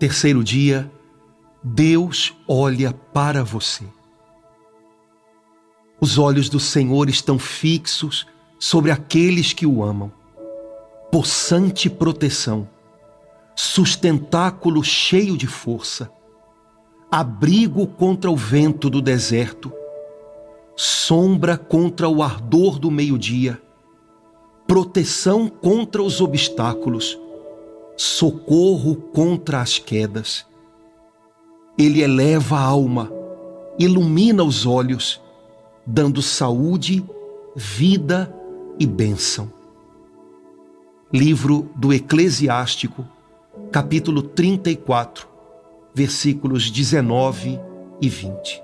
Terceiro dia, Deus olha para você. Os olhos do Senhor estão fixos sobre aqueles que o amam. Possante proteção, sustentáculo cheio de força, abrigo contra o vento do deserto, sombra contra o ardor do meio-dia, proteção contra os obstáculos, socorro contra as quedas. Ele eleva a alma, ilumina os olhos, dando saúde, vida e bênção. Livro do Eclesiástico, capítulo 34, versículos 19 e 20.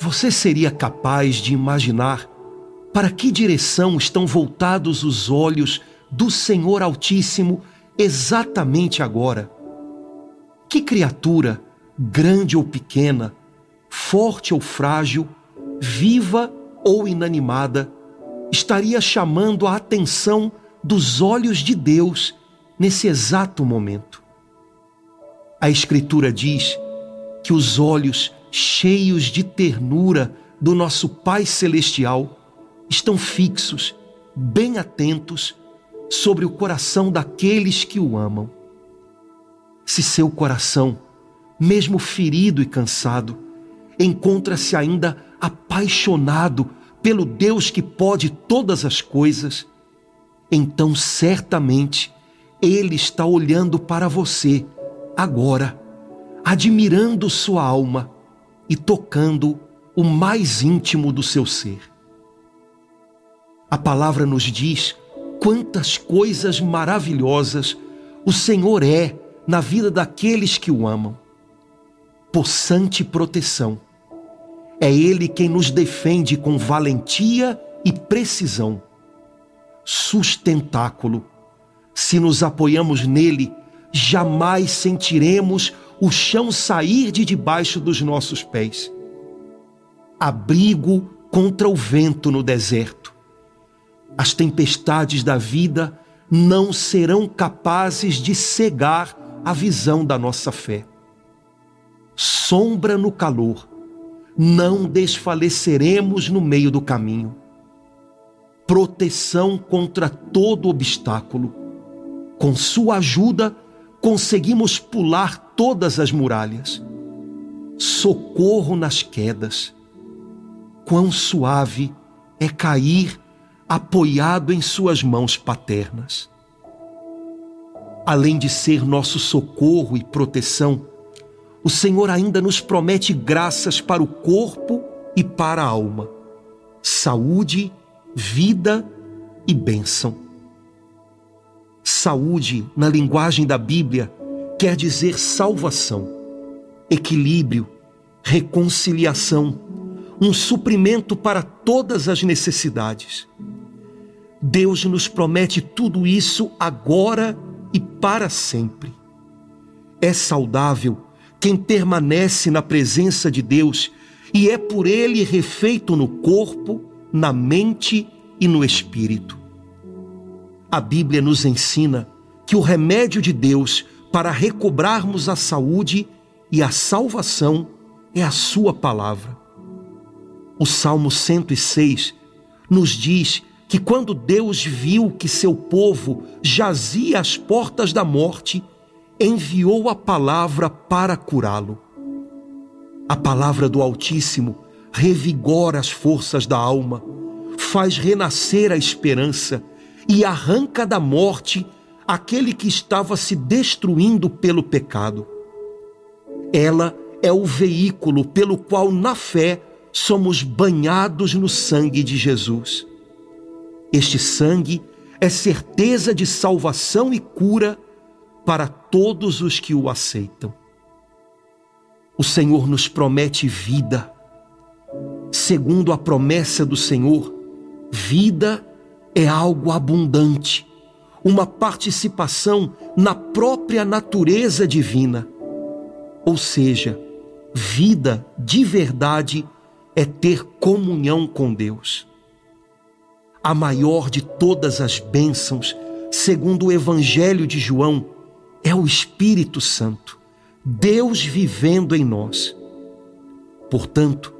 Você seria capaz de imaginar para que direção estão voltados os olhos do Senhor Altíssimo exatamente agora? Que criatura, grande ou pequena, forte ou frágil, viva ou inanimada, estaria chamando a atenção dos olhos de Deus nesse exato momento? A Escritura diz que os olhos cheios de ternura do nosso Pai Celestial estão fixos, bem atentos sobre o coração daqueles que o amam. Se seu coração, mesmo ferido e cansado, encontra-se ainda apaixonado pelo Deus que pode todas as coisas, então certamente Ele está olhando para você agora, admirando sua alma e tocando o mais íntimo do seu ser. A palavra nos diz quantas coisas maravilhosas o Senhor é na vida daqueles que o amam. Possante proteção. É Ele quem nos defende com valentia e precisão. Sustentáculo. Se nos apoiamos nele, jamais sentiremos o chão sair de debaixo dos nossos pés. Abrigo contra o vento no deserto. As tempestades da vida não serão capazes de cegar a visão da nossa fé. Sombra no calor, não desfaleceremos no meio do caminho. Proteção contra todo obstáculo. Com sua ajuda, conseguimos pular todas as muralhas. Socorro nas quedas. Quão suave é cair apoiado em Suas mãos paternas. Além de ser nosso socorro e proteção, o Senhor ainda nos promete graças para o corpo e para a alma, saúde, vida e bênção. Saúde, na linguagem da Bíblia, quer dizer salvação, equilíbrio, reconciliação, um suprimento para todas as necessidades. Deus nos promete tudo isso agora e para sempre. É saudável quem permanece na presença de Deus e é por ele refeito no corpo, na mente e no espírito. A Bíblia nos ensina que o remédio de Deus para recobrarmos a saúde e a salvação é a Sua palavra. O Salmo 106 nos diz que quando Deus viu que seu povo jazia às portas da morte, enviou a palavra para curá-lo. A palavra do Altíssimo revigora as forças da alma, faz renascer a esperança e arranca da morte aquele que estava se destruindo pelo pecado. Ela é o veículo pelo qual, na fé, somos banhados no sangue de Jesus. Este sangue é certeza de salvação e cura para todos os que o aceitam. O Senhor nos promete vida. Segundo a promessa do Senhor, vida é algo abundante, uma participação na própria natureza divina. Ou seja, vida de verdade é ter comunhão com Deus. A maior de todas as bênçãos, segundo o Evangelho de João, é o Espírito Santo, Deus vivendo em nós. Portanto,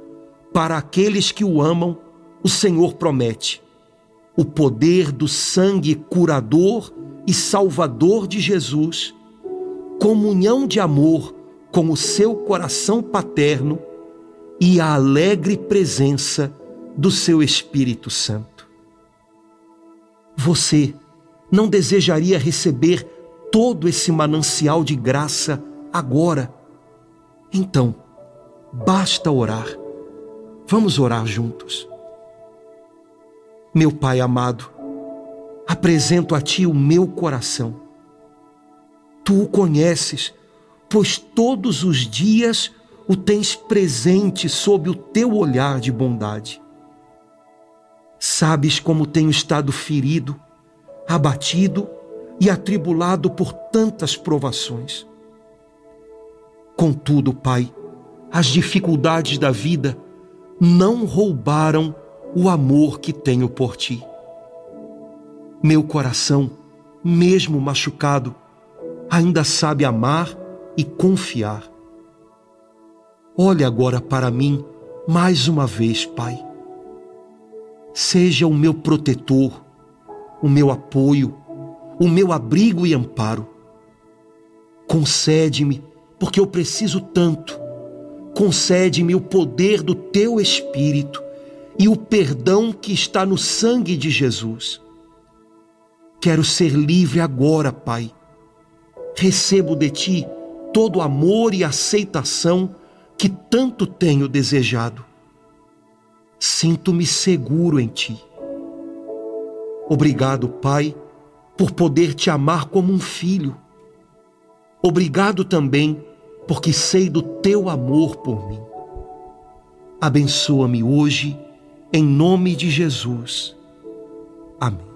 para aqueles que o amam, o Senhor promete o poder do sangue curador e salvador de Jesus, comunhão de amor com o seu coração paterno e a alegre presença do seu Espírito Santo. Você não desejaria receber todo esse manancial de graça agora? Então, basta orar. Vamos orar juntos. Meu Pai amado, apresento a Ti o meu coração. Tu o conheces, pois todos os dias o tens presente sob o teu olhar de bondade. Sabes como tenho estado ferido, abatido e atribulado por tantas provações. Contudo, Pai, as dificuldades da vida não roubaram o amor que tenho por ti. Meu coração, mesmo machucado, ainda sabe amar e confiar. Olhe agora para mim mais uma vez, Pai. Seja o meu protetor, o meu apoio, o meu abrigo e amparo. Concede-me, porque eu preciso tanto, concede-me o poder do teu Espírito e o perdão que está no sangue de Jesus. Quero ser livre agora, Pai. Recebo de Ti todo o amor e aceitação que tanto tenho desejado. Sinto-me seguro em Ti. Obrigado, Pai, por poder Te amar como um filho. Obrigado também porque sei do Teu amor por mim. Abençoa-me hoje em nome de Jesus. Amém.